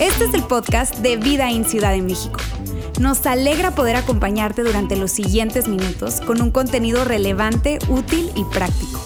Este es el podcast de Vida en Ciudad de México. Nos alegra poder acompañarte durante los siguientes minutos con un contenido relevante, útil y práctico.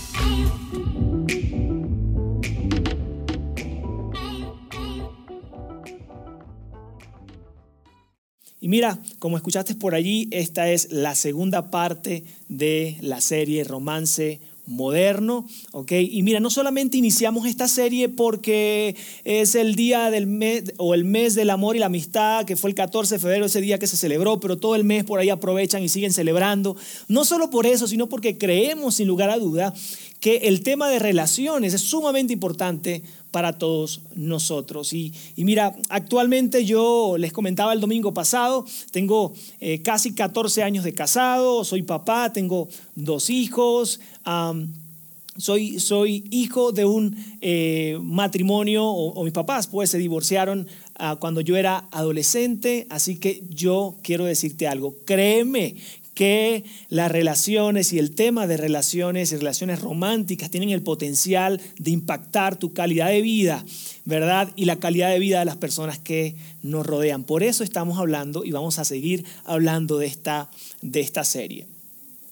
Y mira, como escuchaste por allí, esta es la segunda parte de la serie Romance moderno, ¿ok? Y mira, no solamente iniciamos esta serie porque es el día del mes o el mes del amor y la amistad, que fue el 14 de febrero, ese día que se celebró, pero todo el mes por ahí aprovechan y siguen celebrando. No solo por eso, sino porque creemos sin lugar a duda que el tema de relaciones es sumamente importante para todos nosotros. Y, mira, actualmente yo les comentaba el domingo pasado, tengo eh, casi 14 años de casado, soy papá, tengo dos hijos. Soy, soy, hijo de un eh, matrimonio, o, mis papás pues se divorciaron ah, cuando yo era adolescente, así que yo quiero decirte algo, créeme que las relaciones y el tema de relaciones y relaciones románticas tienen el potencial de impactar tu calidad de vida, ¿verdad? Y la calidad de vida de las personas que nos rodean. Por eso estamos hablando y vamos a seguir hablando de esta, de esta serie.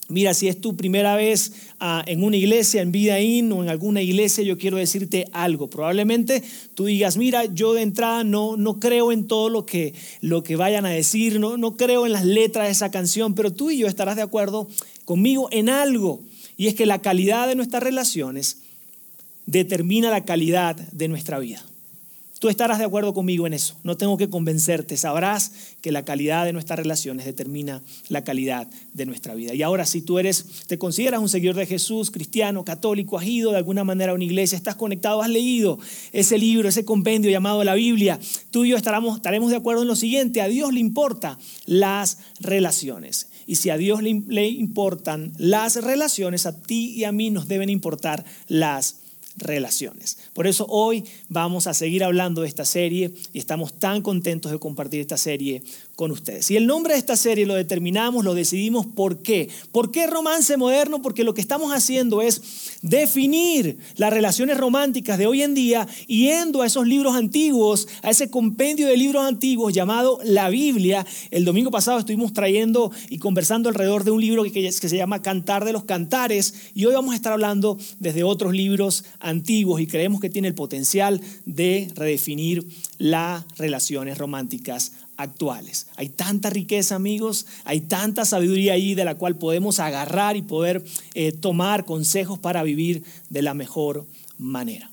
Mira, si es tu primera vez ah, en una iglesia, en Vida In o en alguna iglesia, yo quiero decirte algo. Probablemente tú digas, mira, yo de entrada no, no creo en todo lo que, lo que vayan a decir, no, no creo en las letras de esa canción, pero tú y yo estarás de acuerdo conmigo en algo. Y es que la calidad de nuestras relaciones determina la calidad de nuestra vida. Tú estarás de acuerdo conmigo en eso. No tengo que convencerte. Sabrás que la calidad de nuestras relaciones determina la calidad de nuestra vida. Y ahora, si tú eres, te consideras un seguidor de Jesús, cristiano, católico, has ido de alguna manera a una iglesia, estás conectado, has leído ese libro, ese compendio llamado la Biblia, tú y yo estaremos, de acuerdo en lo siguiente. A Dios le importan las relaciones. Y si a Dios le, le importan las relaciones, a ti y a mí nos deben importar las relaciones. Por eso hoy vamos a seguir hablando de esta serie y estamos tan contentos de compartir esta serie con ustedes. Y el nombre de esta serie lo determinamos, lo decidimos, ¿por qué? ¿Por qué romance moderno? Porque lo que estamos haciendo es definir las relaciones románticas de hoy en día yendo a esos libros antiguos, a ese compendio de libros antiguos llamado la Biblia. El domingo pasado estuvimos trayendo y conversando alrededor de un libro que, se llama Cantar de los Cantares y hoy vamos a estar hablando desde otros libros antiguos y creemos que tiene el potencial de redefinir las relaciones románticas actuales. Hay tanta riqueza, amigos, hay tanta sabiduría ahí de la cual podemos agarrar y poder eh, tomar consejos para vivir de la mejor manera.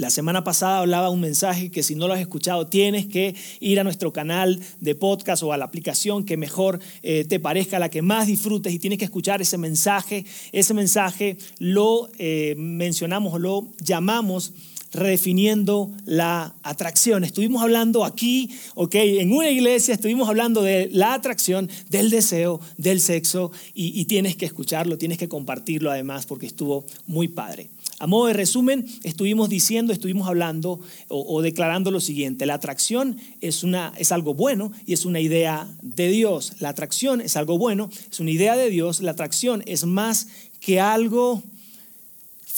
La semana pasada hablaba un mensaje que si no lo has escuchado tienes que ir a nuestro canal de podcast o a la aplicación que mejor eh, te parezca, la que más disfrutes y tienes que escuchar ese mensaje. Ese mensaje lo eh, mencionamos, lo llamamos redefiniendo la atracción. Estuvimos hablando aquí, ok, en una iglesia, estuvimos hablando de la atracción, del deseo, del sexo, y, tienes que escucharlo, tienes que compartirlo además porque estuvo muy padre. A modo de resumen, estuvimos diciendo, estuvimos hablando o, declarando lo siguiente, la atracción es, una, es algo bueno y es una idea de Dios. La atracción es algo bueno, es una idea de Dios, la atracción es más que algo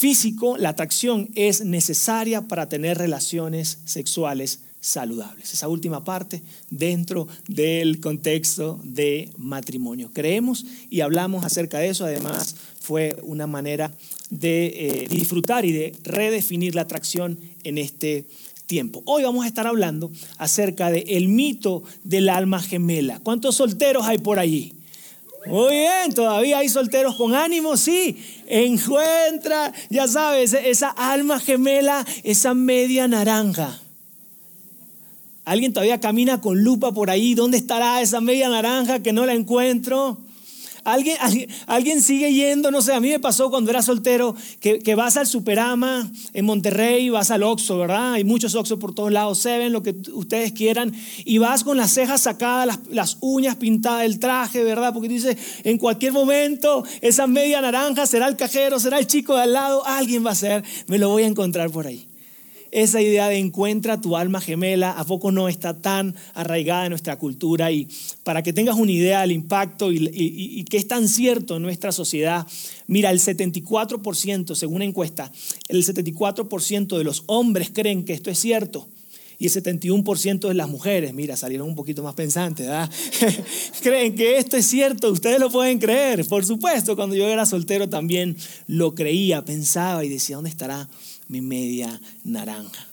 físico, la atracción es necesaria para tener relaciones sexuales saludables. Esa última parte dentro del contexto de matrimonio. Creemos y hablamos acerca de eso. Además, fue una manera de eh, disfrutar y de redefinir la atracción en este tiempo. Hoy vamos a estar hablando acerca del el mito del alma gemela. ¿Cuántos solteros hay por allí? Muy bien, todavía hay solteros con ánimo, sí. Encuentra, ya sabes, esa alma gemela, esa media naranja. Alguien todavía camina con lupa por ahí. ¿Dónde estará esa media naranja que no la encuentro? ¿Alguien, alguien, sigue yendo, no sé, a mí me pasó cuando era soltero, que, vas al Superama en Monterrey, vas al Oxxo, ¿verdad? Hay muchos Oxxo por todos lados, se ven lo que ustedes quieran, y vas con las cejas sacadas, las, las uñas pintadas, el traje, ¿verdad? Porque dice, en cualquier momento esa media naranja será el cajero, será el chico de al lado, alguien va a ser, me lo voy a encontrar por ahí. Esa idea de encuentra tu alma gemela, ¿a poco no está tan arraigada en nuestra cultura? Y para que tengas una idea del impacto y, y que es tan cierto en nuestra sociedad, mira, el 74%, según una encuesta, el 74% de los hombres creen que esto es cierto y el 71% de las mujeres, mira, salieron un poquito más pensantes, ¿verdad? Creen que esto es cierto, ustedes lo pueden creer. Por supuesto, cuando yo era soltero también lo creía, pensaba y decía, ¿dónde estará mi media naranja?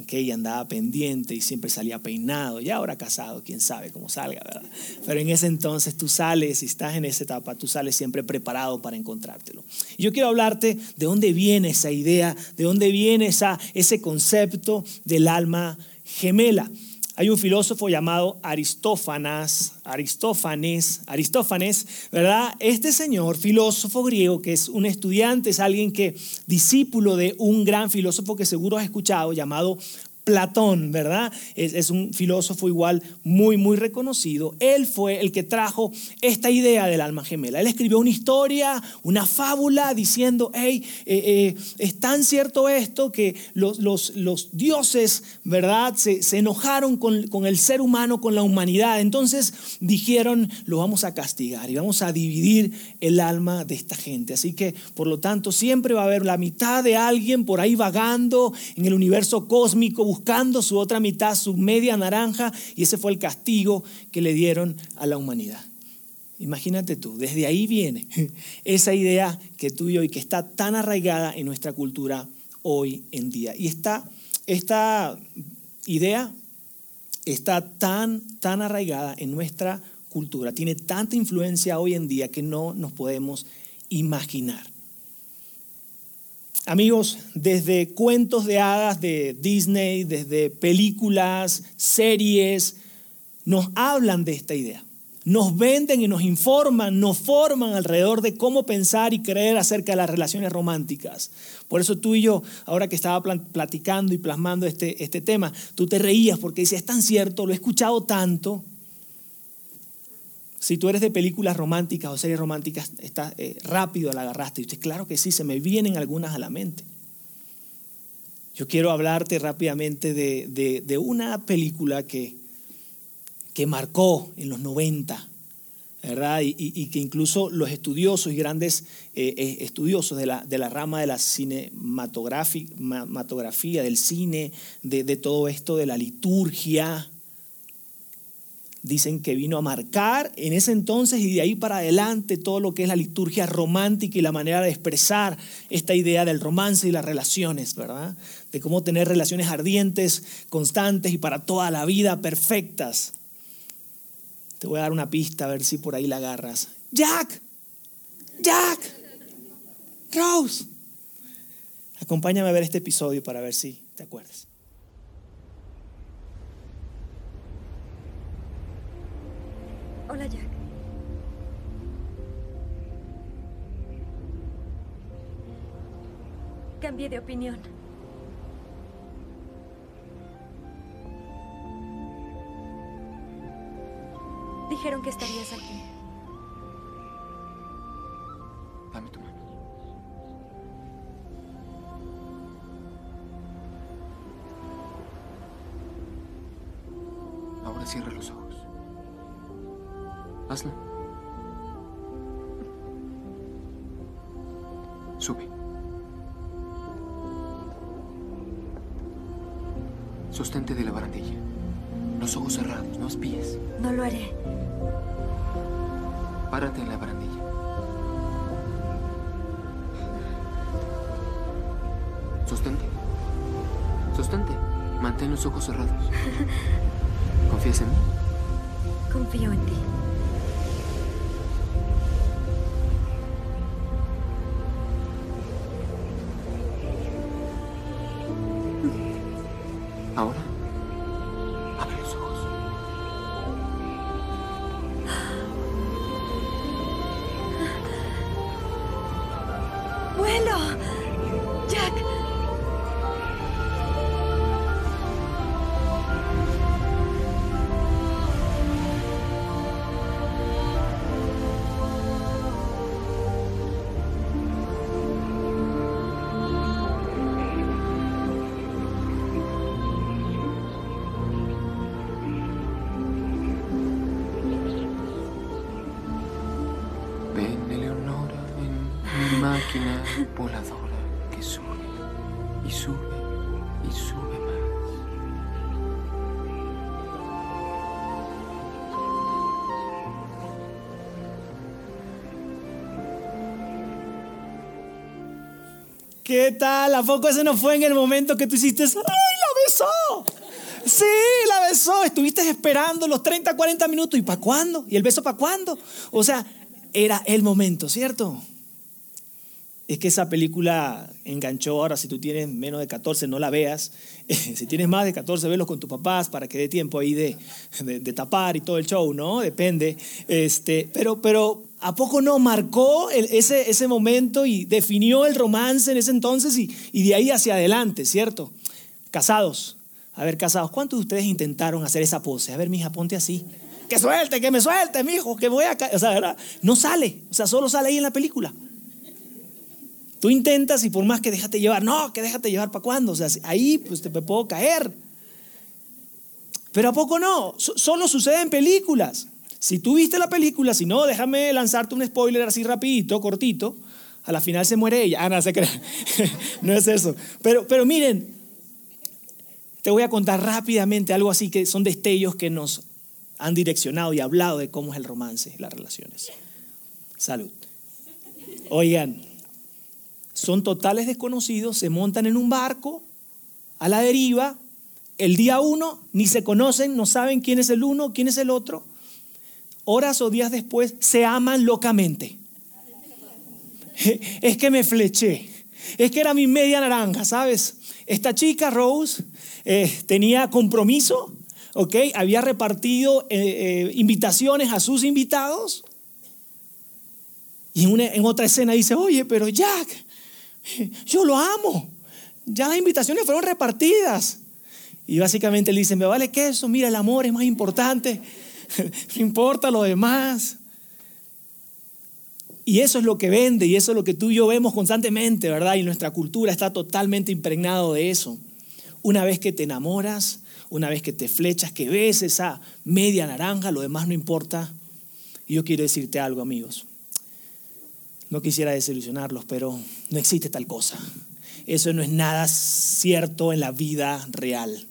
Okay, y andaba pendiente y siempre salía peinado, y ahora casado, quién sabe cómo salga, ¿verdad? Pero en ese entonces tú sales, y estás en esa etapa, tú sales siempre preparado para encontrártelo. Y yo quiero hablarte de dónde viene esa idea, de dónde viene esa, ese concepto del alma gemela. Hay un filósofo llamado Aristófanes, Aristófanes, Aristófanes, ¿verdad? Este señor, filósofo griego, que es un estudiante, es alguien que, discípulo de un gran filósofo que seguro has escuchado, llamado Platón, ¿verdad? Es, un filósofo igual muy, muy reconocido. Él fue el que trajo esta idea del alma gemela. Él escribió una historia, una fábula diciendo, hey, eh, eh, es tan cierto esto que los, los, los dioses, ¿verdad? Se, enojaron con, con, el ser humano, con la humanidad. Entonces dijeron, lo vamos a castigar y vamos a dividir el alma de esta gente. Así que, por lo tanto, siempre va a haber la mitad de alguien por ahí vagando en el universo cósmico buscando su otra mitad, su media naranja, y ese fue el castigo que le dieron a la humanidad. Imagínate tú, desde ahí viene esa idea que tú y que está tan arraigada en nuestra cultura hoy en día. Y esta, esta idea está tan, tan arraigada en nuestra cultura, tiene tanta influencia hoy en día que no nos podemos imaginar. Amigos, desde cuentos de hadas de Disney, desde películas, series, nos hablan de esta idea. Nos venden y nos informan, nos forman alrededor de cómo pensar y creer acerca de las relaciones románticas. Por eso tú y yo, ahora que estaba platicando y plasmando este, este tema, tú te reías porque dices, es tan cierto, lo he escuchado tanto, si tú eres de películas románticas o series románticas, está, eh, rápido la agarraste. Y usted, claro que sí, se me vienen algunas a la mente. Yo quiero hablarte rápidamente de, una película que, que marcó en los 90, ¿verdad? Y, que incluso los estudiosos y grandes eh, eh, estudiosos de la, de la, rama de la cinematografía, del cine, de, de todo esto, de la liturgia, dicen que vino a marcar en ese entonces y de ahí para adelante todo lo que es la liturgia romántica y la manera de expresar esta idea del romance y las relaciones, ¿verdad? De cómo tener relaciones ardientes, constantes y para toda la vida perfectas. Te voy a dar una pista a ver si por ahí la agarras. Jack, Jack, Rose. Acompáñame a ver este episodio para ver si te acuerdas. Hola, Jack. Cambié de opinión. Dijeron que estarías aquí. los ojos cerrados. ¿Confías en mí? Confío en ti. Ahora, abre los ojos. ¡Vuelo! Voladora que sube y sube y sube más. ¿Qué tal? ¿A poco ese no fue en el momento que tú hiciste, ¡ay, la besó! Sí, la besó. Estuviste esperando los 30, 40 minutos. ¿Y para cuándo? ¿Y el beso para cuándo? O sea, era el momento, ¿cierto? Es que esa película enganchó. Ahora, si tú tienes menos de 14, no la veas. si tienes más de 14, velos con tus papás para que dé tiempo ahí de, de, de tapar y todo el show, ¿no? Depende. Este, pero, pero, ¿a poco no marcó el- ese, ese momento y definió el romance en ese entonces y, y de ahí hacia adelante, ¿cierto? Casados. A ver, casados, ¿cuántos de ustedes intentaron hacer esa pose? A ver, mija, ponte así. Que suelte, que me suelte, mijo, que voy a. O sea, ¿verdad? no sale. O sea, solo sale ahí en la película. Tú intentas y por más que déjate llevar, no, que déjate llevar para cuándo. O sea, ahí pues te puedo caer. Pero ¿a poco no? So- solo sucede en películas. Si tú viste la película, si no, déjame lanzarte un spoiler así rapidito, cortito. A la final se muere ella. Ah, no, se no es eso. Pero, pero miren, te voy a contar rápidamente algo así que son destellos que nos han direccionado y hablado de cómo es el romance, las relaciones. Salud. Oigan, son totales desconocidos, se montan en un barco a la deriva, el día uno ni se conocen, no saben quién es el uno, quién es el otro. Horas o días después se aman locamente. Es que me fleché, es que era mi media naranja, ¿sabes? Esta chica, Rose, eh, tenía compromiso, ¿ok? Había repartido eh, eh, invitaciones a sus invitados. Y en, una- en otra escena dice, oye, pero Jack, yo lo amo. Ya las invitaciones fueron repartidas. Y básicamente le dicen, me vale que eso, mira, el amor es más importante. no importa lo demás. Y eso es lo que vende y eso es lo que tú y yo vemos constantemente, ¿verdad? Y nuestra cultura está totalmente impregnado de eso. Una vez que te enamoras, una vez que te flechas, que ves esa media naranja, lo demás no importa. Y yo quiero decirte algo, amigos. No quisiera desilusionarlos, pero no existe tal cosa. Eso no es nada cierto en la vida real.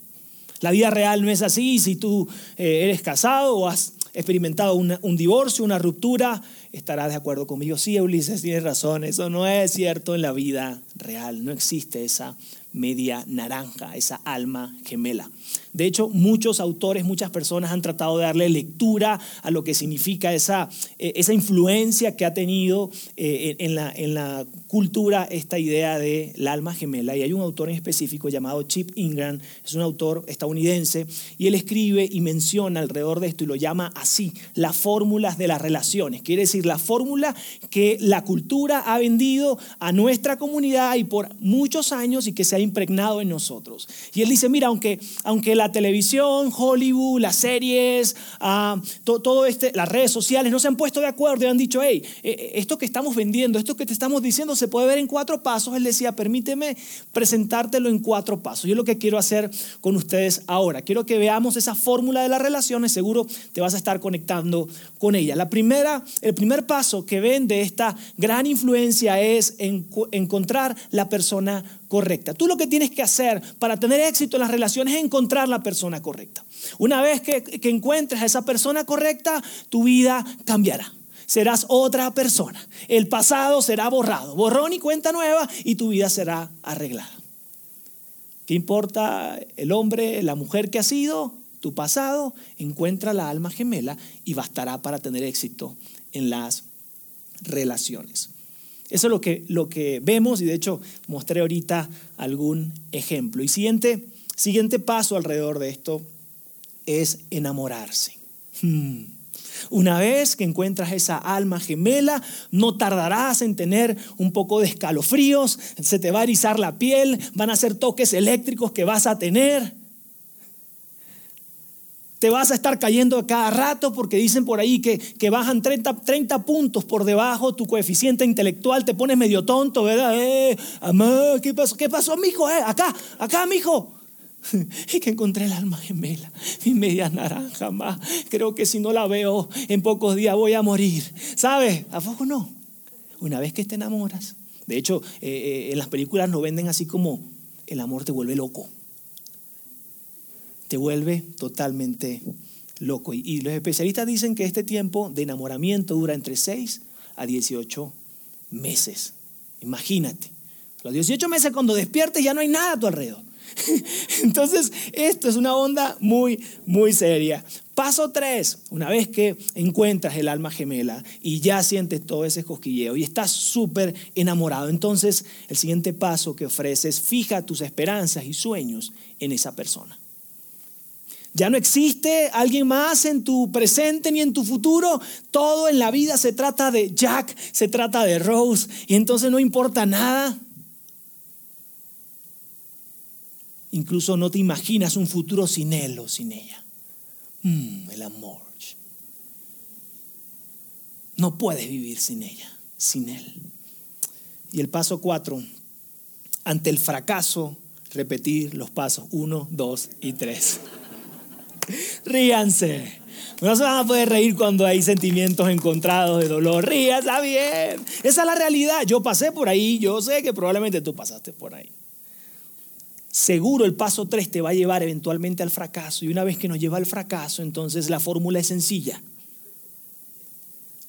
La vida real no es así. Si tú eh, eres casado o has experimentado un divorcio, una ruptura, estarás de acuerdo conmigo. Sí, Ulises, tienes razón. Eso no es cierto en la vida real. No existe esa media naranja, esa alma gemela. De hecho, muchos autores, muchas personas han tratado de darle lectura a lo que significa esa, eh, esa influencia que ha tenido eh, en, la, en la cultura esta idea del alma gemela. Y hay un autor en específico llamado Chip Ingram, es un autor estadounidense, y él escribe y menciona alrededor de esto y lo llama así, las fórmulas de las relaciones. Quiere decir, la fórmula que la cultura ha vendido a nuestra comunidad y por muchos años y que se ha impregnado en nosotros. Y él dice, mira, aunque, aunque la televisión, Hollywood, las series, ah, to- todo este, las redes sociales no se han puesto de acuerdo y han dicho, hey, eh, esto que estamos vendiendo, esto que te estamos diciendo se puede ver en cuatro pasos. Él decía, permíteme presentártelo en cuatro pasos. Yo lo que quiero hacer con ustedes ahora, quiero que veamos esa fórmula de las relaciones, seguro te vas a estar conectando con ella. La primera, el primer paso que ven de esta gran influencia es encontrar la persona correcta. Tú lo que tienes que hacer para tener éxito en las relaciones es encontrar la persona correcta. Una vez que, que encuentres a esa persona correcta, tu vida cambiará. Serás otra persona. El pasado será borrado. Borrón y cuenta nueva y tu vida será arreglada. ¿Qué importa el hombre, la mujer que ha sido? Tu pasado, encuentra la alma gemela y bastará para tener éxito en las relaciones. Eso es lo que, lo que vemos y de hecho mostré ahorita algún ejemplo. Y siguiente, siguiente paso alrededor de esto es enamorarse. Hmm. Una vez que encuentras esa alma gemela, no tardarás en tener un poco de escalofríos, se te va a erizar la piel, van a ser toques eléctricos que vas a tener. Te vas a estar cayendo a cada rato porque dicen por ahí que, que bajan 30, 30 puntos por debajo tu coeficiente intelectual, te pones medio tonto, ¿verdad? Eh, ¿qué pasó? ¿Qué pasó, mijo? Eh, acá, acá, mijo. Y que encontré el alma gemela, mi media naranja más. Creo que si no la veo en pocos días voy a morir. ¿Sabes? ¿A poco no? Una vez que te enamoras, De hecho, eh, eh, en las películas nos venden así como el amor te vuelve loco. Te vuelve totalmente loco. Y, los especialistas dicen que este tiempo de enamoramiento dura entre 6 a 18 meses. Imagínate. Los 18 meses cuando despiertes ya no hay nada a tu alrededor. Entonces, esto es una onda muy, muy seria. Paso 3, una vez que encuentras el alma gemela y ya sientes todo ese cosquilleo y estás súper enamorado, entonces el siguiente paso que ofreces, fija tus esperanzas y sueños en esa persona. Ya no existe alguien más en tu presente ni en tu futuro. Todo en la vida se trata de Jack, se trata de Rose y entonces no importa nada. Incluso no te imaginas un futuro sin él o sin ella. Mm, el amor. No puedes vivir sin ella, sin él. Y el paso cuatro, ante el fracaso, repetir los pasos uno, dos y tres. Ríanse. No se van a poder reír cuando hay sentimientos encontrados de dolor. Ríanse, bien. Esa es la realidad. Yo pasé por ahí, yo sé que probablemente tú pasaste por ahí. Seguro el paso 3 te va a llevar eventualmente al fracaso. Y una vez que nos lleva al fracaso, entonces la fórmula es sencilla.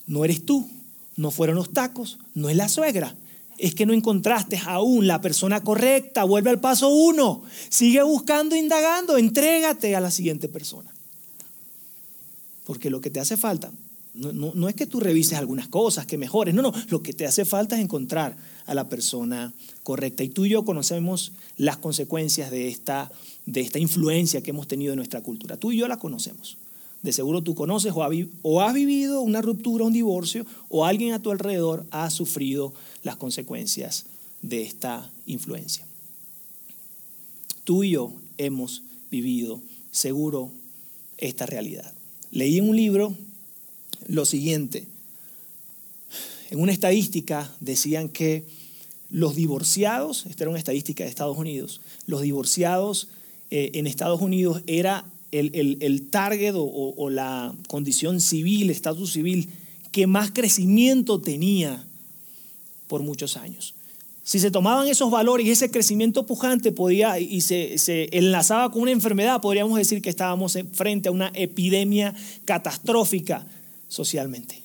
No eres tú, no fueron los tacos, no es la suegra. Es que no encontraste aún la persona correcta. Vuelve al paso 1. Sigue buscando, indagando. Entrégate a la siguiente persona. Porque lo que te hace falta no, no, es que tú revises algunas cosas, que mejores, no, no, lo que te hace falta es encontrar a la persona correcta. Y tú y yo conocemos las consecuencias de esta, de esta influencia que hemos tenido en nuestra cultura. Tú y yo la conocemos. De seguro tú conoces o, has vivido una ruptura, un divorcio, o alguien a tu alrededor ha sufrido las consecuencias de esta influencia. Tú y yo hemos vivido seguro esta realidad. Leí en un libro lo siguiente. En una estadística decían que los divorciados, esta era una estadística de Estados Unidos, los divorciados eh, en Estados Unidos era el, target o, o, la condición civil, estatus civil, que más crecimiento tenía por muchos años. Si se tomaban esos valores y ese crecimiento pujante podía y se, se, enlazaba con una enfermedad, podríamos decir que estábamos frente a una epidemia catastrófica socialmente.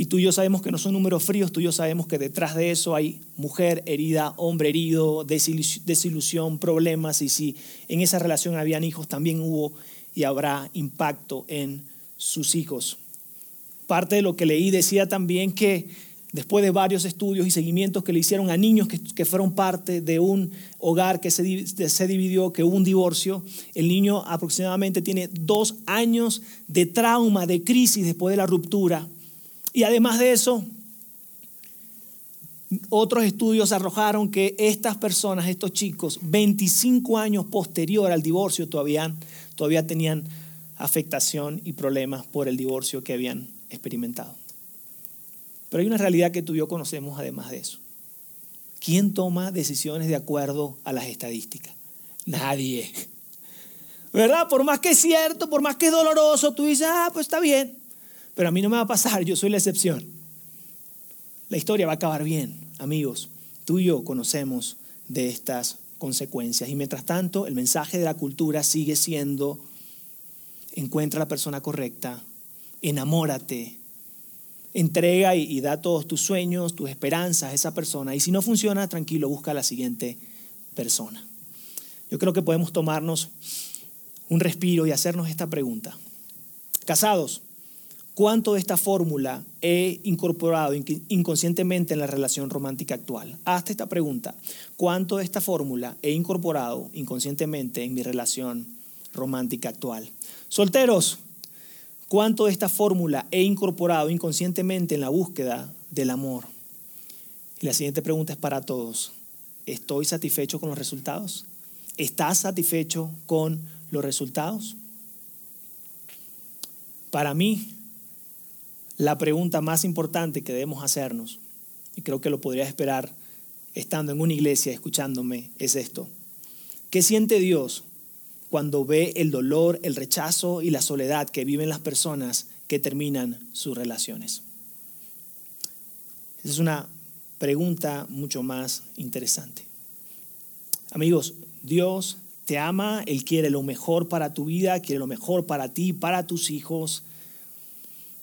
Y tú y yo sabemos que no son números fríos, tú y yo sabemos que detrás de eso hay mujer herida, hombre herido, desilusión, problemas. Y si en esa relación habían hijos, también hubo y habrá impacto en sus hijos. Parte de lo que leí decía también que después de varios estudios y seguimientos que le hicieron a niños que, fueron parte de un hogar que se, se, dividió, que hubo un divorcio, el niño aproximadamente tiene dos años de trauma, de crisis después de la ruptura. Y además de eso, otros estudios arrojaron que estas personas, estos chicos, 25 años posterior al divorcio, todavía, todavía tenían afectación y problemas por el divorcio que habían experimentado. Pero hay una realidad que tú y yo conocemos además de eso. ¿Quién toma decisiones de acuerdo a las estadísticas? Nadie. ¿Verdad? Por más que es cierto, por más que es doloroso, tú dices, ah, pues está bien. Pero a mí no me va a pasar, yo soy la excepción. La historia va a acabar bien, amigos. Tú y yo conocemos de estas consecuencias. Y mientras tanto, el mensaje de la cultura sigue siendo, encuentra a la persona correcta, enamórate, entrega y, da todos tus sueños, tus esperanzas a esa persona. Y si no funciona, tranquilo, busca a la siguiente persona. Yo creo que podemos tomarnos un respiro y hacernos esta pregunta. Casados, ¿cuánto de esta fórmula he incorporado inconscientemente en la relación romántica actual? Hazte esta pregunta. ¿Cuánto de esta fórmula he incorporado inconscientemente en mi relación romántica actual? Solteros, cuánto de esta fórmula he incorporado inconscientemente en la búsqueda del amor. Y la siguiente pregunta es para todos. ¿Estoy satisfecho con los resultados? ¿Estás satisfecho con los resultados? Para mí, la pregunta más importante que debemos hacernos, y creo que lo podrías esperar estando en una iglesia escuchándome, es esto. ¿Qué siente Dios cuando ve el dolor, el rechazo y la soledad que viven las personas que terminan sus relaciones. Esa es una pregunta mucho más interesante. Amigos, Dios te ama, Él quiere lo mejor para tu vida, quiere lo mejor para ti, para tus hijos.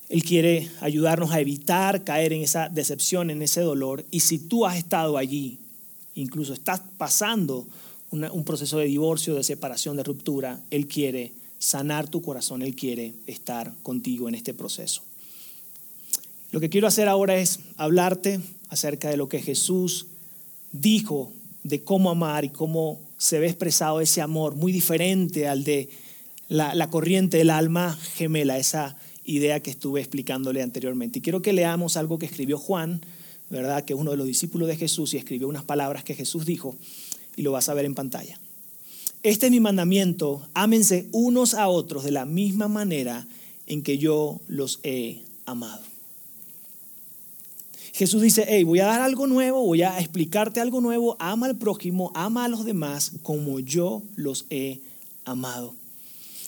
Él quiere ayudarnos a evitar caer en esa decepción, en ese dolor. Y si tú has estado allí, incluso estás pasando un proceso de divorcio, de separación, de ruptura, Él quiere sanar tu corazón, Él quiere estar contigo en este proceso. Lo que quiero hacer ahora es hablarte acerca de lo que Jesús dijo de cómo amar y cómo se ve expresado ese amor, muy diferente al de la, la corriente del alma gemela, esa idea que estuve explicándole anteriormente. Y quiero que leamos algo que escribió Juan, ¿verdad? Que es uno de los discípulos de Jesús y escribió unas palabras que Jesús dijo y lo vas a ver en pantalla. Este es mi mandamiento, ámense unos a otros de la misma manera en que yo los he amado. Jesús dice, hey, voy a dar algo nuevo, voy a explicarte algo nuevo, ama al prójimo, ama a los demás como yo los he amado.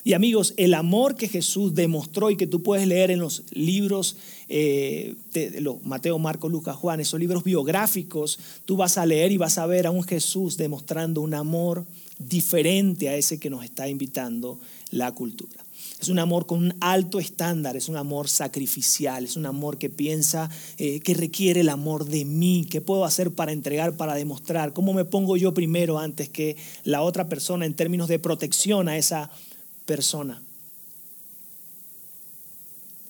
Y amigos, el amor que Jesús demostró y que tú puedes leer en los libros eh, de, Mateo, Marco, Lucas, Juan, esos libros biográficos, tú vas a leer y vas a ver a un Jesús demostrando un amor diferente a ese que nos está invitando la cultura. Es un amor con un alto estándar, es un amor sacrificial, es un amor que piensa eh, que requiere el amor de mí, qué puedo hacer para entregar, para demostrar, cómo me pongo yo primero antes que la otra persona en términos de protección a esa.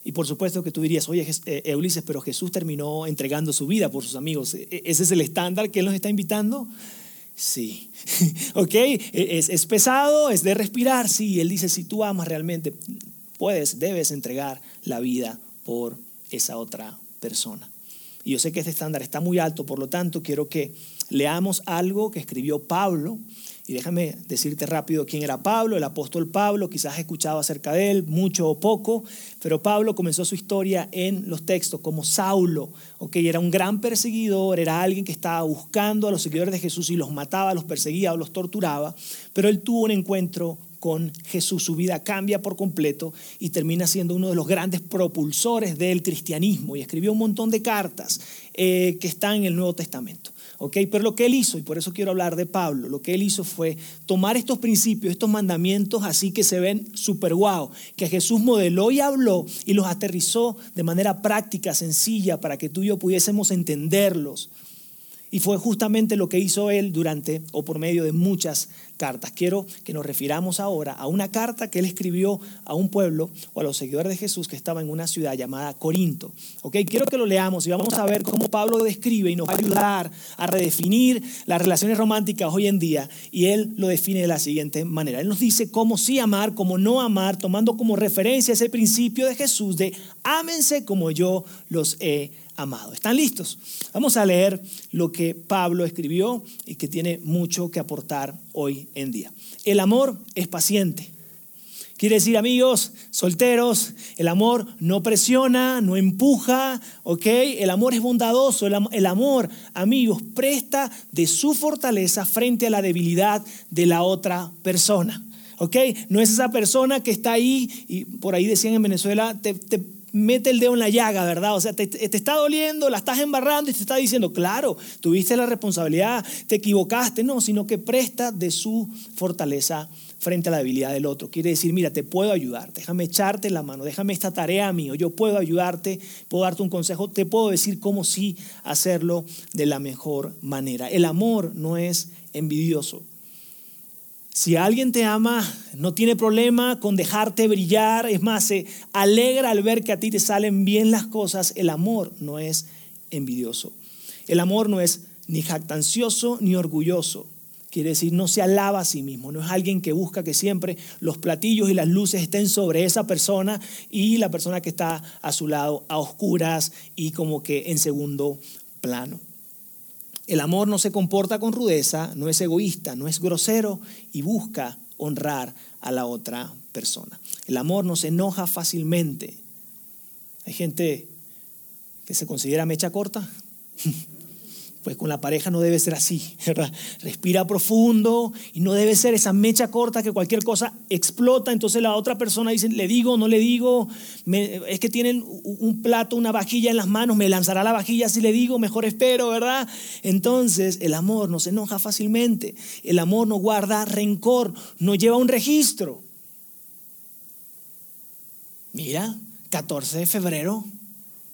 Y por supuesto que tú dirías, oye, eh, Ulises, pero Jesús terminó entregando su vida por sus amigos. ¿E-, e-, ¿Ese es el estándar que Él nos está invitando? Sí. ¿Ok? E-, ¿Es, ¿Es, pesado? ¿Es de respirar? Sí. Él dice, si tú amas realmente, puedes, debes entregar la vida por esa otra persona. Y yo sé que este estándar está muy alto, por lo tanto, quiero que leamos algo que escribió Pablo y déjame decirte rápido quién era Pablo, el apóstol Pablo, quizás has escuchado acerca de él, mucho o poco, pero Pablo comenzó su historia en los textos como Saulo, ¿ok? Era un gran perseguidor, era alguien que estaba buscando a los seguidores de Jesús y los mataba, los perseguía o los torturaba, pero él tuvo un encuentro con Jesús, su vida cambia por completo y termina siendo uno de los grandes propulsores del cristianismo y escribió un montón de cartas eh, que están en el Nuevo Testamento. Pero lo que él hizo, y por eso quiero hablar de Pablo, lo que él hizo fue tomar estos principios, estos mandamientos así que se ven súper guau, que Jesús modeló y habló y los aterrizó de manera práctica, sencilla, para que tú y yo pudiésemos entenderlos. Y fue justamente lo que hizo él durante o por medio de muchas cartas. Quiero que nos refiramos ahora a una carta que él escribió a un pueblo o a los seguidores de Jesús que estaba en una ciudad llamada Corinto. ¿Ok? Quiero que lo leamos y vamos a ver cómo Pablo lo describe y nos va a ayudar a redefinir las relaciones románticas hoy en día. Y él lo define de la siguiente manera. Él nos dice cómo sí amar, cómo no amar, tomando como referencia ese principio de Jesús de ámense como yo los he. ¿Están listos? Vamos a leer lo que Pablo escribió y que tiene mucho que aportar hoy en día. El amor es paciente. Quiere decir, amigos solteros, el amor no presiona, no empuja, ¿ok? El amor es bondadoso, el, amor, amigos, presta de su fortaleza frente a la debilidad de la otra persona, ¿ok? No es esa persona que está ahí, y por ahí decían en Venezuela, te mete el dedo en la llaga, ¿verdad? O sea, te, está doliendo, la estás embarrando y te está diciendo, claro, tuviste la responsabilidad, te equivocaste, no, sino que presta de su fortaleza frente a la debilidad del otro. Quiere decir, mira, te puedo ayudar, déjame echarte la mano, déjame esta tarea mío, yo puedo ayudarte, puedo darte un consejo, te puedo decir cómo sí hacerlo de la mejor manera. El amor no es envidioso. Si alguien te ama, no tiene problema con dejarte brillar, es más, se alegra al ver que a ti te salen bien las cosas. El amor no es envidioso. El amor no es ni jactancioso ni orgulloso. Quiere decir, no se alaba a sí mismo, no es alguien que busca que siempre los platillos y las luces estén sobre esa persona y la persona que está a su lado a oscuras y como que en segundo plano. El amor no se comporta con rudeza, no es egoísta, no es grosero y busca honrar a la otra persona. El amor no se enoja fácilmente. Hay gente que se considera mecha corta. pues con la pareja no debe ser así, ¿verdad? Respira profundo y no debe ser esa mecha corta que cualquier cosa explota, entonces la otra persona dice, le digo, no le digo, es que tienen un plato, una vajilla en las manos, me lanzará la vajilla si le digo, mejor espero, ¿verdad? Entonces el amor no se enoja fácilmente, el amor no guarda rencor, no lleva un registro. Mira, 14 de febrero,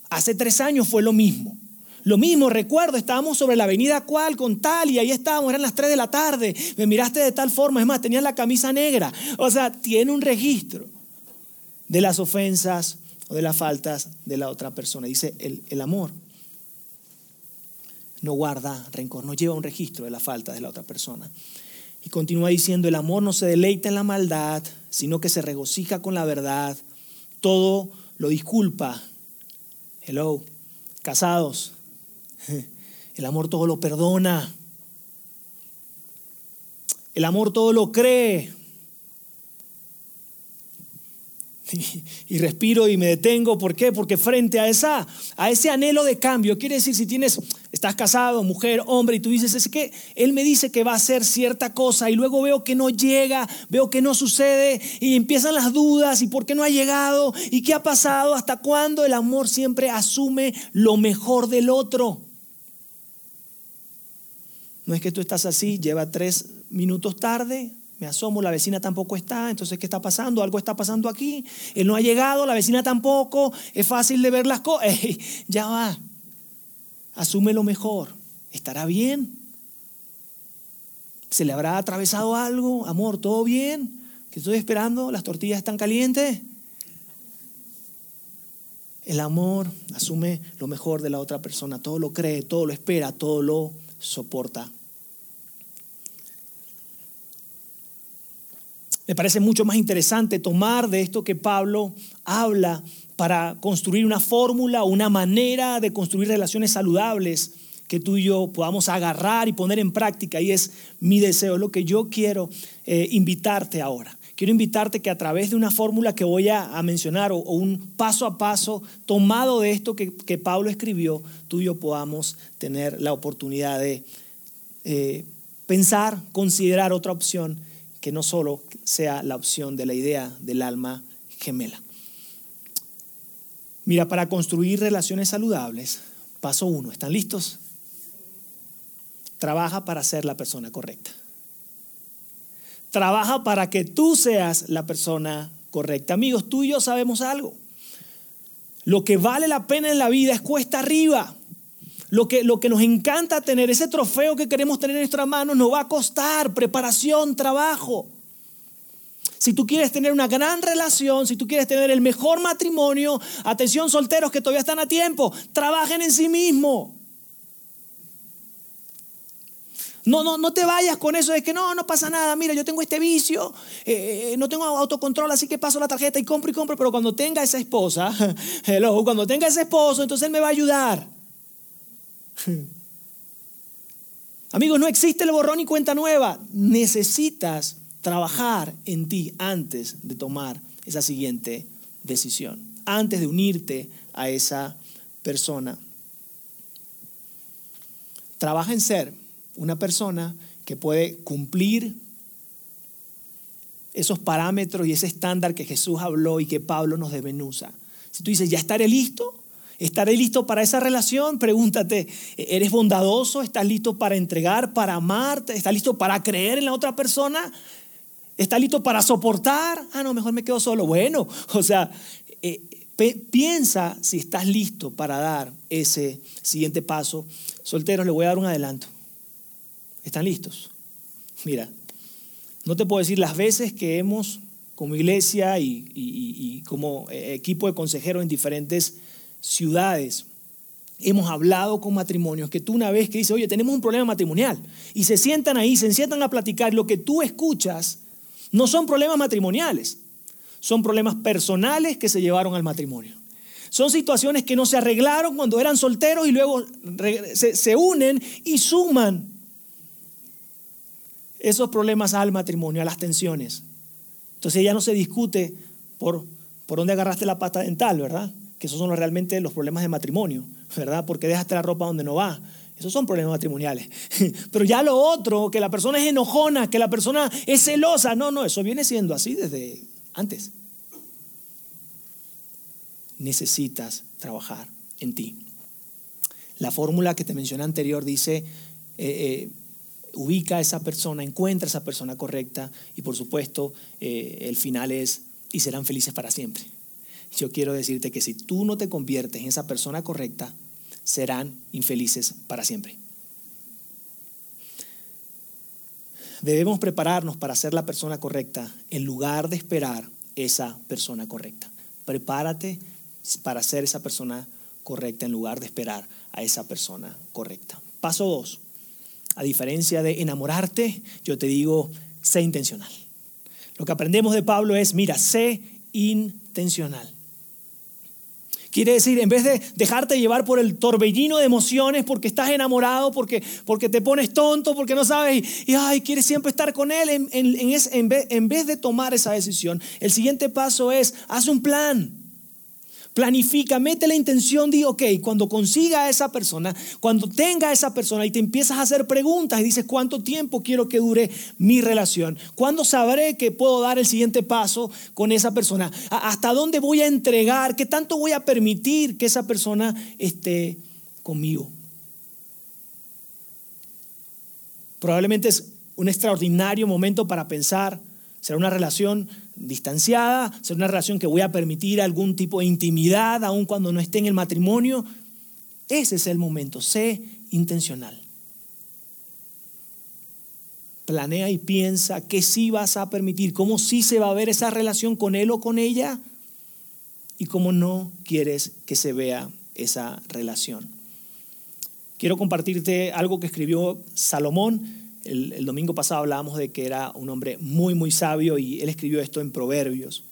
hace tres años fue lo mismo. Lo mismo, recuerdo, estábamos sobre la avenida Cual con tal y ahí estábamos, eran las 3 de la tarde, me miraste de tal forma, es más, tenías la camisa negra. O sea, tiene un registro de las ofensas o de las faltas de la otra persona. Dice el, el amor no guarda rencor, no lleva un registro de las faltas de la otra persona. Y continúa diciendo, el amor no se deleita en la maldad, sino que se regocija con la verdad, todo lo disculpa. Hello, casados, el amor todo lo perdona. El amor todo lo cree. Y, respiro y me detengo. ¿Por qué? Porque frente a, esa, a ese anhelo de cambio, quiere decir, si tienes, estás casado, mujer, hombre, y tú dices, es que él me dice que va a hacer cierta cosa y luego veo que no llega, veo que no sucede y empiezan las dudas y por qué no ha llegado y qué ha pasado, hasta cuándo el amor siempre asume lo mejor del otro. No es que tú estás así, lleva tres minutos tarde, me asomo, la vecina tampoco está, entonces ¿qué está pasando? Algo está pasando aquí, él no ha llegado, la vecina tampoco, es fácil de ver las cosas, ya va, asume lo mejor, estará bien, se le habrá atravesado algo, amor, todo bien, que estoy esperando, las tortillas están calientes. El amor asume lo mejor de la otra persona, todo lo cree, todo lo espera, todo lo soporta. Me parece mucho más interesante tomar de esto que Pablo habla para construir una fórmula, una manera de construir relaciones saludables que tú y yo podamos agarrar y poner en práctica. Y es mi deseo, lo que yo quiero eh, invitarte ahora. Quiero invitarte que a través de una fórmula que voy a, mencionar o, un paso a paso tomado de esto que, Pablo escribió, tú y yo podamos tener la oportunidad de eh, pensar, considerar otra opción que no solo sea la opción de la idea del alma gemela. Mira, para construir relaciones saludables, paso uno, ¿están listos? Trabaja para ser la persona correcta. Trabaja para que tú seas la persona correcta. Amigos, tú y yo sabemos algo. Lo que vale la pena en la vida es cuesta arriba. Lo que, lo que nos encanta tener, ese trofeo que queremos tener en nuestras manos, nos va a costar preparación, trabajo. Si tú quieres tener una gran relación, si tú quieres tener el mejor matrimonio, atención solteros que todavía están a tiempo, trabajen en sí mismo. No, no, no te vayas con eso de que no, no pasa nada. Mira, yo tengo este vicio, eh, eh, no tengo autocontrol, así que paso la tarjeta y compro y compro. Pero cuando tenga esa esposa, hello, cuando tenga ese esposo, entonces él me va a ayudar. Amigos, no existe el borrón y cuenta nueva. Necesitas trabajar en ti antes de tomar esa siguiente decisión, antes de unirte a esa persona. Trabaja en ser una persona que puede cumplir esos parámetros y ese estándar que Jesús habló y que Pablo nos desmenuza. Si tú dices, ¿ya estaré listo? ¿Estaré listo para esa relación? Pregúntate, ¿eres bondadoso? ¿Estás listo para entregar, para amar? ¿Estás listo para creer en la otra persona? ¿Estás listo para soportar? Ah, no, mejor me quedo solo. Bueno, o sea, eh, piensa si estás listo para dar ese siguiente paso. Solteros, le voy a dar un adelanto. ¿Están listos? Mira, no te puedo decir las veces que hemos, como iglesia y, como eh, equipo de consejeros en diferentes ciudades, hemos hablado con matrimonios que tú una vez que dices, oye, tenemos un problema matrimonial, y se sientan ahí, se sientan a platicar, lo que tú escuchas no son problemas matrimoniales, son problemas personales que se llevaron al matrimonio. Son situaciones que no se arreglaron cuando eran solteros y luego se, unen y suman esos problemas al matrimonio, a las tensiones. Entonces ya no se discute por, por dónde agarraste la pata dental, ¿verdad? Que esos son realmente los problemas de matrimonio, ¿verdad? Porque dejaste la ropa donde no va. Esos son problemas matrimoniales. Pero ya lo otro, que la persona es enojona, que la persona es celosa, no, no, eso viene siendo así desde antes. Necesitas trabajar en ti. La fórmula que te mencioné anterior dice, eh, eh, ubica a esa persona, encuentra a esa persona correcta y por supuesto eh, el final es, y serán felices para siempre. Yo quiero decirte que si tú no te conviertes en esa persona correcta, serán infelices para siempre. Debemos prepararnos para ser la persona correcta en lugar de esperar esa persona correcta. Prepárate para ser esa persona correcta en lugar de esperar a esa persona correcta. Paso dos. A diferencia de enamorarte, yo te digo, sé intencional. Lo que aprendemos de Pablo es, mira, sé intencional. Quiere decir, en vez de dejarte llevar por el torbellino de emociones porque estás enamorado, porque, porque te pones tonto, porque no sabes y, ay, quieres siempre estar con él, en, en, vez, en vez de tomar esa decisión, el siguiente paso es, haz un plan. Planifica, mete la intención, di, ok, cuando consiga a esa persona, cuando tenga a esa persona y te empiezas a hacer preguntas y dices, ¿cuánto tiempo quiero que dure mi relación? ¿Cuándo sabré que puedo dar el siguiente paso con esa persona? ¿Hasta dónde voy a entregar? ¿Qué tanto voy a permitir que esa persona esté conmigo? Probablemente es un extraordinario momento para pensar, será una relación distanciada, ser una relación que voy a permitir algún tipo de intimidad aun cuando no esté en el matrimonio. Ese es el momento, sé intencional. Planea y piensa qué sí vas a permitir, cómo sí se va a ver esa relación con él o con ella y cómo no quieres que se vea esa relación. Quiero compartirte algo que escribió Salomón el, domingo pasado hablábamos de que era un hombre muy, muy sabio y él escribió esto en Proverbios.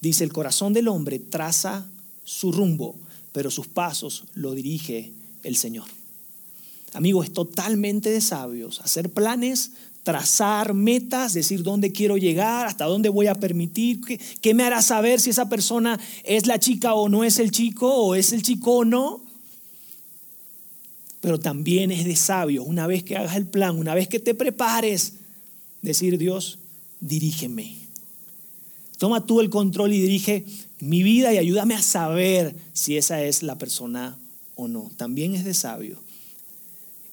Dice, el corazón del hombre traza su rumbo, pero sus pasos lo dirige el Señor. Amigo, es totalmente de sabios hacer planes, trazar metas, decir dónde quiero llegar, hasta dónde voy a permitir, qué, qué, me hará saber si esa persona es la chica o no es el chico, o es el chico o no pero también es de sabio, una vez que hagas el plan, una vez que te prepares, decir, Dios, dirígeme. Toma tú el control y dirige mi vida y ayúdame a saber si esa es la persona o no. También es de sabio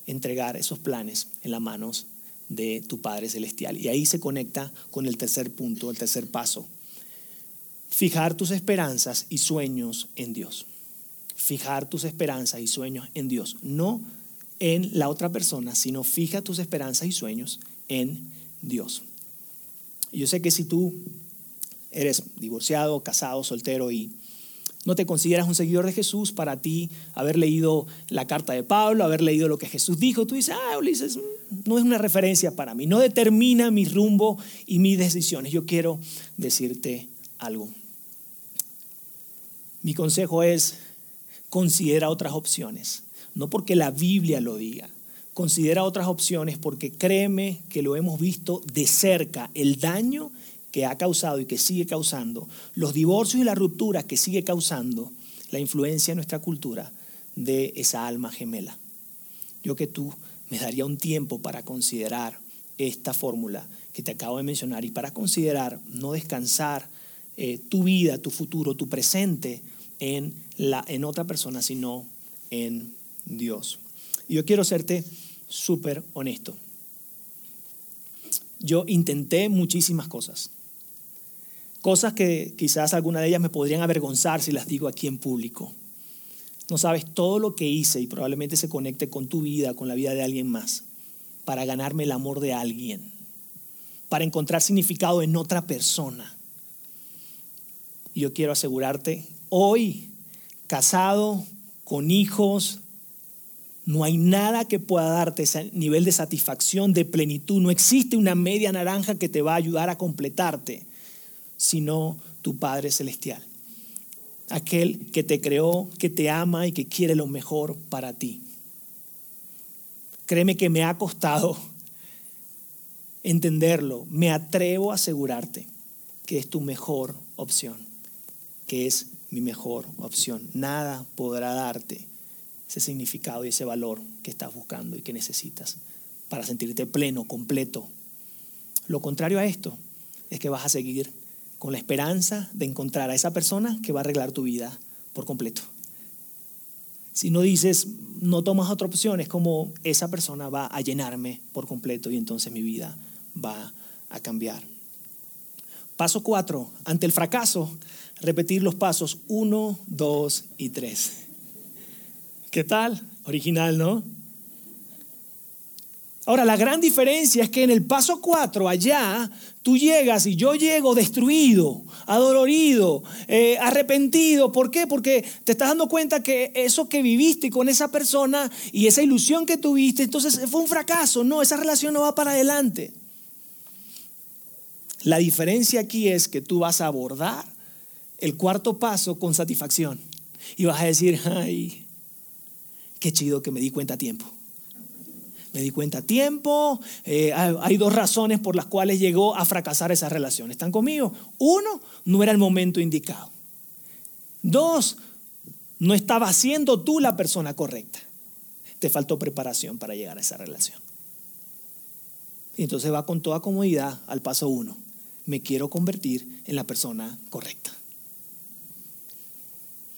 entregar esos planes en las manos de tu Padre Celestial. Y ahí se conecta con el tercer punto, el tercer paso. Fijar tus esperanzas y sueños en Dios fijar tus esperanzas y sueños en Dios, no en la otra persona, sino fija tus esperanzas y sueños en Dios. Yo sé que si tú eres divorciado, casado, soltero y no te consideras un seguidor de Jesús, para ti haber leído la carta de Pablo, haber leído lo que Jesús dijo, tú dices, ah, Ulises, no es una referencia para mí, no determina mi rumbo y mis decisiones. Yo quiero decirte algo. Mi consejo es, considera otras opciones. No porque la Biblia lo diga, considera otras opciones porque créeme que lo hemos visto de cerca, el daño que ha causado y que sigue causando, los divorcios y las rupturas que sigue causando la influencia en nuestra cultura de esa alma gemela. Yo que tú me daría un tiempo para considerar esta fórmula que te acabo de mencionar y para considerar no descansar eh, tu vida, tu futuro, tu presente en, la, en otra persona, sino en Dios. Y yo quiero serte súper honesto. Yo intenté muchísimas cosas. Cosas que quizás alguna de ellas me podrían avergonzar si las digo aquí en público. No sabes todo lo que hice y probablemente se conecte con tu vida, con la vida de alguien más, para ganarme el amor de alguien, para encontrar significado en otra persona. Yo quiero asegurarte Hoy, casado, con hijos, no hay nada que pueda darte ese nivel de satisfacción, de plenitud. No existe una media naranja que te va a ayudar a completarte, sino tu Padre Celestial. Aquel que te creó, que te ama y que quiere lo mejor para ti. Créeme que me ha costado entenderlo. Me atrevo a asegurarte que es tu mejor opción, que es mi mejor opción. Nada podrá darte ese significado y ese valor que estás buscando y que necesitas para sentirte pleno, completo. Lo contrario a esto es que vas a seguir con la esperanza de encontrar a esa persona que va a arreglar tu vida por completo. Si no dices, no tomas otra opción, es como esa persona va a llenarme por completo y entonces mi vida va a cambiar. Paso cuatro, ante el fracaso, repetir los pasos uno, dos y tres. ¿Qué tal? Original, ¿no? Ahora, la gran diferencia es que en el paso 4, allá, tú llegas y yo llego destruido, adolorido, eh, arrepentido. ¿Por qué? Porque te estás dando cuenta que eso que viviste con esa persona y esa ilusión que tuviste, entonces fue un fracaso. No, esa relación no va para adelante. La diferencia aquí es que tú vas a abordar el cuarto paso con satisfacción y vas a decir, ay, qué chido que me di cuenta a tiempo me di cuenta a tiempo. Eh, hay dos razones por las cuales llegó a fracasar esa relación. ¿Están conmigo? Uno, no era el momento indicado. Dos, no estaba siendo tú la persona correcta. Te faltó preparación para llegar a esa relación. Y entonces va con toda comodidad al paso uno. Me quiero convertir en la persona correcta.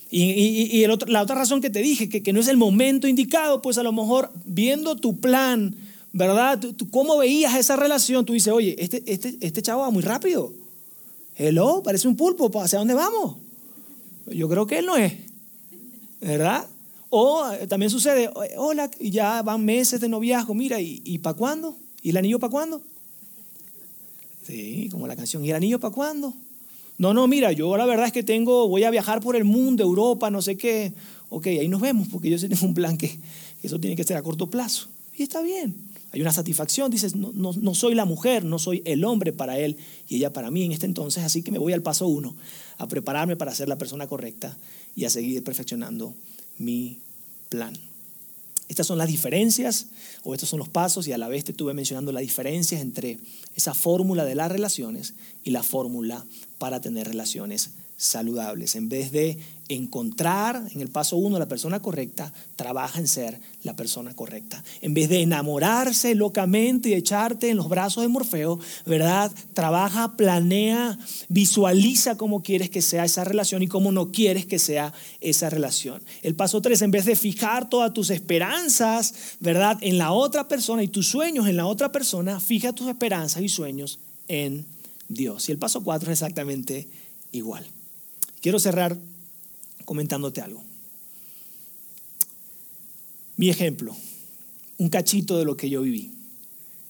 Y, la otra razón que te dije, que, no es el momento indicado, pues a lo mejor viendo tu plan, ¿verdad? ¿Cómo veías esa relación? Tú dices, oye, este, este, este chavo va muy rápido. Hello, parece un pulpo, ¿hacia dónde vamos? Yo creo que él no es, ¿verdad? O eh, también sucede, hola, y ya van meses de noviazgo, mira, ¿y, y para cuándo? ¿Y el anillo para cuándo? Sí, como la canción, ¿y el anillo para cuándo? No, no, mira, yo la verdad es que tengo, voy a viajar por el mundo, Europa, no sé qué. Ok, ahí nos vemos, porque yo tengo un plan que eso tiene que ser a corto plazo. Y está bien. Hay una satisfacción, dices, no, no, no, soy la mujer, no soy el hombre para él y ella para mí en este entonces, así que me voy al paso uno, a prepararme para ser la persona correcta y a seguir perfeccionando mi plan. Estas son las diferencias o estos son los pasos y a la vez te estuve mencionando las diferencias entre esa fórmula de las relaciones y la fórmula para tener relaciones saludables. En vez de encontrar en el paso uno la persona correcta, trabaja en ser la persona correcta. En vez de enamorarse locamente y echarte en los brazos de Morfeo, ¿verdad? Trabaja, planea, visualiza cómo quieres que sea esa relación y cómo no quieres que sea esa relación. El paso tres, en vez de fijar todas tus esperanzas, ¿verdad? En la otra persona y tus sueños en la otra persona, fija tus esperanzas y sueños en Dios. Y el paso cuatro es exactamente igual. Quiero cerrar comentándote algo. Mi ejemplo, un cachito de lo que yo viví.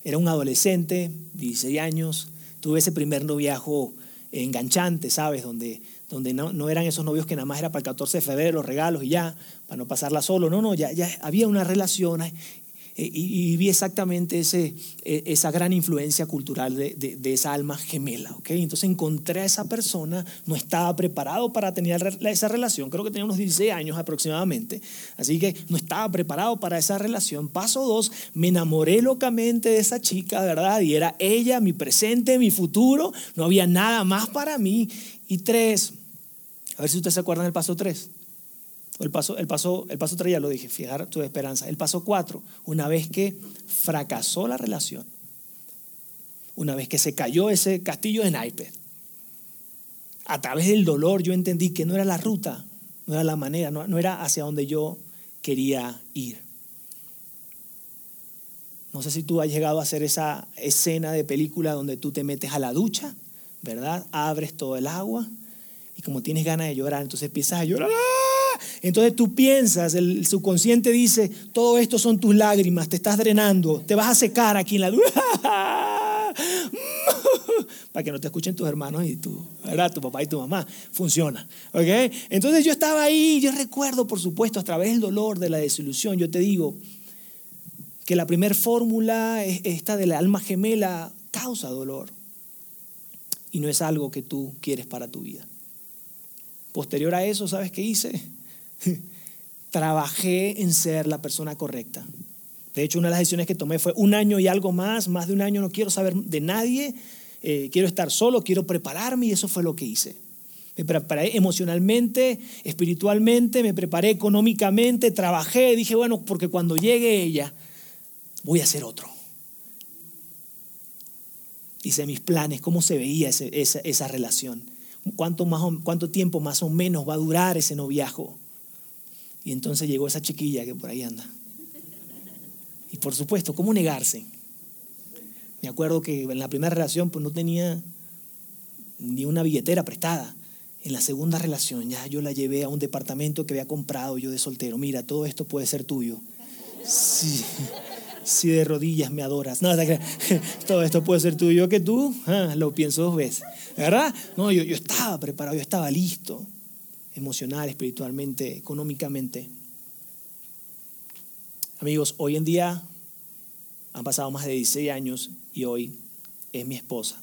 Era un adolescente, 16 años, tuve ese primer noviajo enganchante, ¿sabes? Donde, donde no, no, eran esos novios que nada más era para el 14 de febrero, los regalos y ya, para no pasarla solo. No, no, ya, ya había una relación eh, y, vi exactamente ese, e, esa gran influencia cultural de, de, esa alma gemela. ¿okay? Entonces encontré a esa persona, no estaba preparado para tener esa relación, creo que tenía unos 16 años aproximadamente, así que no estaba preparado para esa relación. Paso dos, me enamoré locamente de esa chica, ¿verdad? Y era ella, mi presente, mi futuro, no había nada más para mí. Y tres, a ver si ustedes se acuerdan del paso tres. El paso, el, paso, el paso 3 ya lo dije, fijar tu esperanza. El paso 4, una vez que fracasó la relación, una vez que se cayó ese castillo de naipes, a través del dolor yo entendí que no era la ruta, no era la manera, no, no era hacia donde yo quería ir. No sé si tú has llegado a hacer esa escena de película donde tú te metes a la ducha, ¿verdad? Abres todo el agua y como tienes ganas de llorar, entonces empiezas a llorar. Entonces tú piensas, el subconsciente dice, todo esto son tus lágrimas, te estás drenando, te vas a secar aquí en la para que no te escuchen tus hermanos y tu, ¿verdad? tu papá y tu mamá. Funciona. ¿ok? Entonces yo estaba ahí, yo recuerdo, por supuesto, a través del dolor, de la desilusión, yo te digo que la primera fórmula, esta de la alma gemela, causa dolor. Y no es algo que tú quieres para tu vida. Posterior a eso, ¿sabes qué hice? Trabajé en ser la persona correcta. De hecho, una de las decisiones que tomé fue un año y algo más, más de un año no quiero saber de nadie, eh, quiero estar solo, quiero prepararme y eso fue lo que hice. Me preparé emocionalmente, espiritualmente, me preparé económicamente, trabajé, dije, bueno, porque cuando llegue ella, voy a ser otro. Hice mis planes, cómo se veía esa, relación, ¿Cuánto, más cuánto tiempo más o menos va a durar ese noviajo. Y entonces llegó esa chiquilla que por ahí anda. Y por supuesto, ¿cómo negarse? Me acuerdo que en la primera relación pues no tenía ni una billetera prestada. En la segunda relación ya yo la llevé a un departamento que había comprado yo de soltero. Mira, todo esto puede ser tuyo. Sí, si de rodillas me adoras. No, todo esto puede ser tuyo que tú ah, lo pienso dos veces. ¿Verdad? No, yo, yo estaba preparado, yo estaba listo. Emocional, espiritualmente, económicamente. Amigos, hoy en día han pasado más de 16 años y hoy es mi esposa.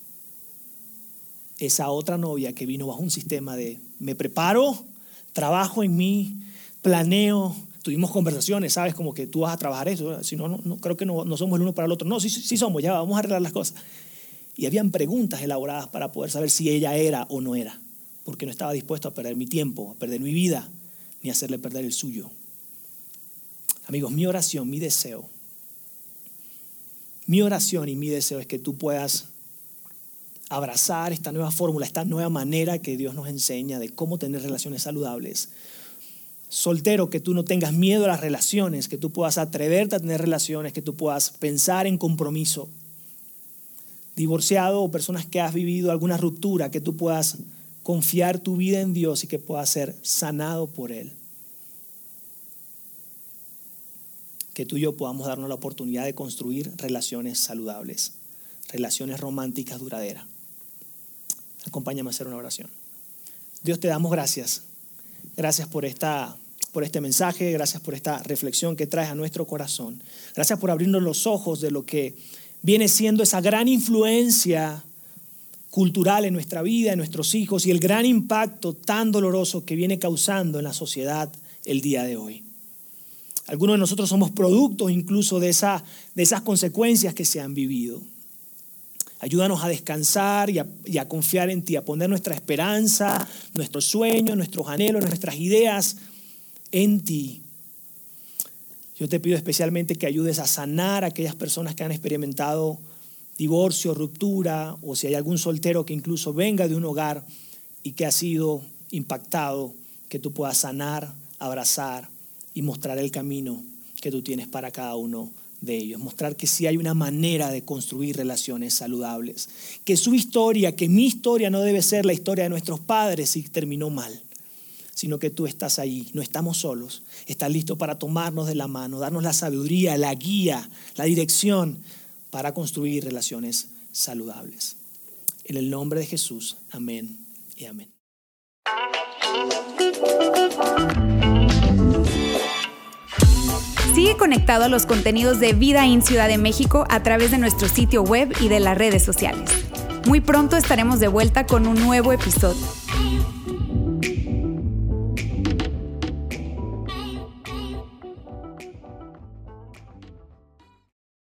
Esa otra novia que vino bajo un sistema de me preparo, trabajo en mí, planeo, tuvimos conversaciones, ¿sabes? Como que tú vas a trabajar eso, si no, no, creo que no, no, somos el uno para el otro. No, sí, sí somos, ya vamos a arreglar las cosas. Y habían preguntas elaboradas para poder saber si ella era o no era, porque no estaba dispuesto a perder mi tiempo, a perder mi vida, ni a hacerle perder el suyo. Amigos, mi oración, mi deseo, mi oración y mi deseo es que tú puedas abrazar esta nueva fórmula, esta nueva manera que Dios nos enseña de cómo tener relaciones saludables. Soltero, que tú no tengas miedo a las relaciones, que tú puedas atreverte a tener relaciones, que tú puedas pensar en compromiso. Divorciado o personas que has vivido alguna ruptura, que tú puedas confiar tu vida en Dios y que puedas ser sanado por Él. que tú y yo podamos darnos la oportunidad de construir relaciones saludables, relaciones románticas duraderas. Acompáñame a hacer una oración. Dios te damos gracias. Gracias por, esta, por este mensaje, gracias por esta reflexión que traes a nuestro corazón. Gracias por abrirnos los ojos de lo que viene siendo esa gran influencia cultural en nuestra vida, en nuestros hijos y el gran impacto tan doloroso que viene causando en la sociedad el día de hoy. Algunos de nosotros somos productos incluso de, esa, de esas consecuencias que se han vivido. Ayúdanos a descansar y a, confiar en ti, a poner nuestra esperanza, nuestros sueños, nuestros anhelos, nuestras ideas en ti. Yo te pido especialmente que ayudes a sanar a aquellas personas que han experimentado divorcio, ruptura, o si hay algún soltero que incluso venga de un hogar y que ha sido impactado, que tú puedas sanar, abrazar y mostrar el camino que tú tienes para cada uno de ellos. Mostrar que sí hay una manera de construir relaciones saludables. Que su historia, que mi historia no debe ser la historia de nuestros padres si terminó mal, sino que tú estás ahí, no estamos solos. Estás listo para tomarnos de la mano, darnos la sabiduría, la guía, la dirección para construir relaciones saludables. En el nombre de Jesús, amén y amén. Sigue conectado a los contenidos de Vida en Ciudad de México a través de nuestro sitio web y de las redes sociales. Muy pronto estaremos de vuelta con un nuevo episodio.